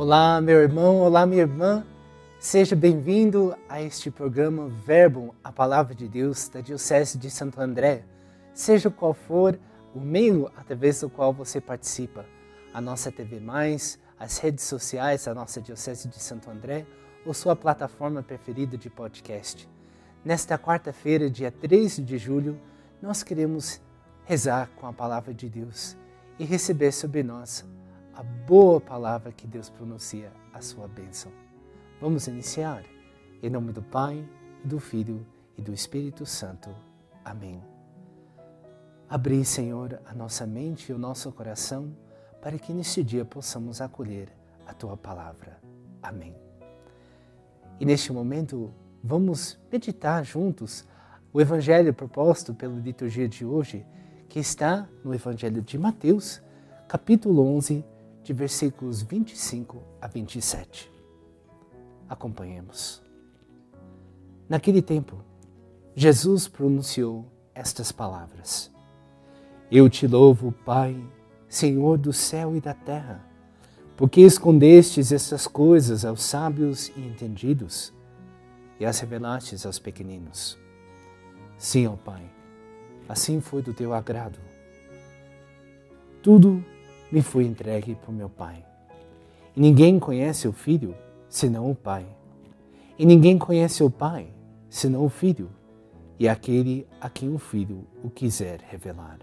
Olá, meu irmão, olá, minha irmã. Seja bem-vindo a este programa Verbo, a Palavra de Deus da Diocese de Santo André. Seja qual for o meio através do qual você participa, a nossa TV Mais, as redes sociais da nossa Diocese de Santo André ou sua plataforma preferida de podcast. Nesta quarta-feira, dia 13 de julho, nós queremos rezar com a palavra de Deus e receber sobre nós a boa palavra que Deus pronuncia, a sua bênção. Vamos iniciar. Em nome do Pai, do Filho e do Espírito Santo. Amém. Abri, Senhor, a nossa mente e o nosso coração para que neste dia possamos acolher a tua palavra. Amém. E neste momento, vamos meditar juntos o evangelho proposto pela liturgia de hoje, que está no Evangelho de Mateus, capítulo 11, de versículos 25 a 27. Acompanhemos. Naquele tempo, Jesus pronunciou estas palavras: Eu te louvo, Pai, Senhor do céu e da terra, porque escondestes estas coisas aos sábios e entendidos e as revelastes aos pequeninos. Sim, ó Pai, assim foi do teu agrado. Tudo me foi entregue por meu Pai. E ninguém conhece o Filho senão o Pai. E ninguém conhece o Pai senão o Filho e aquele a quem o Filho o quiser revelar.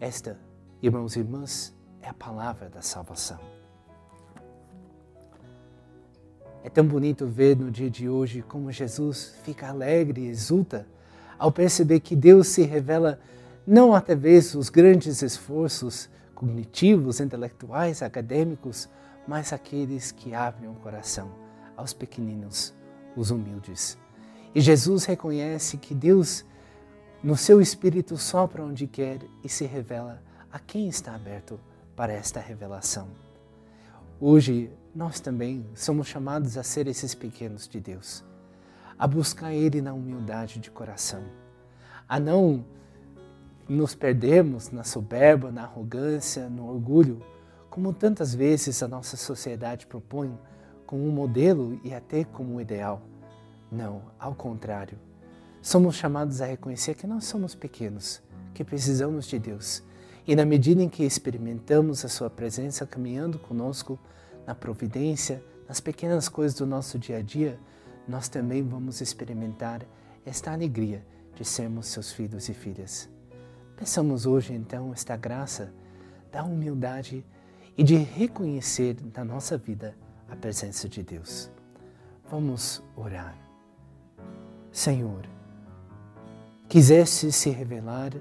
Esta, irmãos e irmãs, é a palavra da salvação. É tão bonito ver no dia de hoje como Jesus fica alegre e exulta ao perceber que Deus se revela não através dos grandes esforços cognitivos, intelectuais, acadêmicos, mas aqueles que abrem o coração aos pequeninos, os humildes. E Jesus reconhece que Deus, no seu espírito, sopra onde quer e se revela a quem está aberto para esta revelação. Hoje, nós também somos chamados a ser esses pequenos de Deus, a buscar Ele na humildade de coração, a não nos perdermos na soberba, na arrogância, no orgulho, como tantas vezes a nossa sociedade propõe como um modelo e até como um ideal. Não, ao contrário. Somos chamados a reconhecer que nós somos pequenos, que precisamos de Deus. E na medida em que experimentamos a Sua presença caminhando conosco na providência, nas pequenas coisas do nosso dia a dia, nós também vamos experimentar esta alegria de sermos seus filhos e filhas. Peçamos hoje então esta graça da humildade e de reconhecer na nossa vida a presença de Deus. Vamos orar. Senhor, quiseste se revelar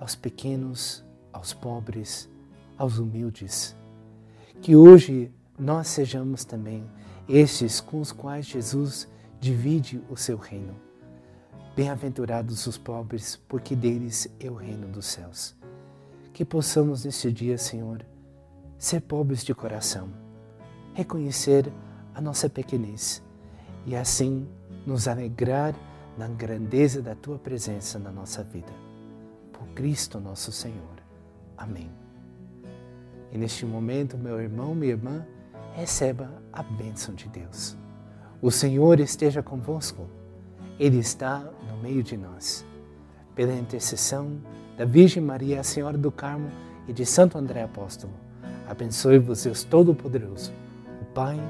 aos pequenos, aos pobres, aos humildes, que hoje nós sejamos também estes com os quais Jesus divide o seu reino Bem-aventurados os pobres, porque deles é o reino dos céus. Que possamos neste dia, Senhor, ser pobres de coração, reconhecer a nossa pequenez e assim nos alegrar na grandeza da tua presença na nossa vida. Por Cristo nosso Senhor. Amém. E neste momento, meu irmão, minha irmã, receba a bênção de Deus. O Senhor esteja convosco. Ele está no meio de nós. Pela intercessão da Virgem Maria, a Senhora do Carmo e de Santo André Apóstolo, abençoe-vos Deus Todo-Poderoso, o Pai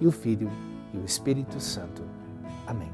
e o Filho e o Espírito Santo. Amém.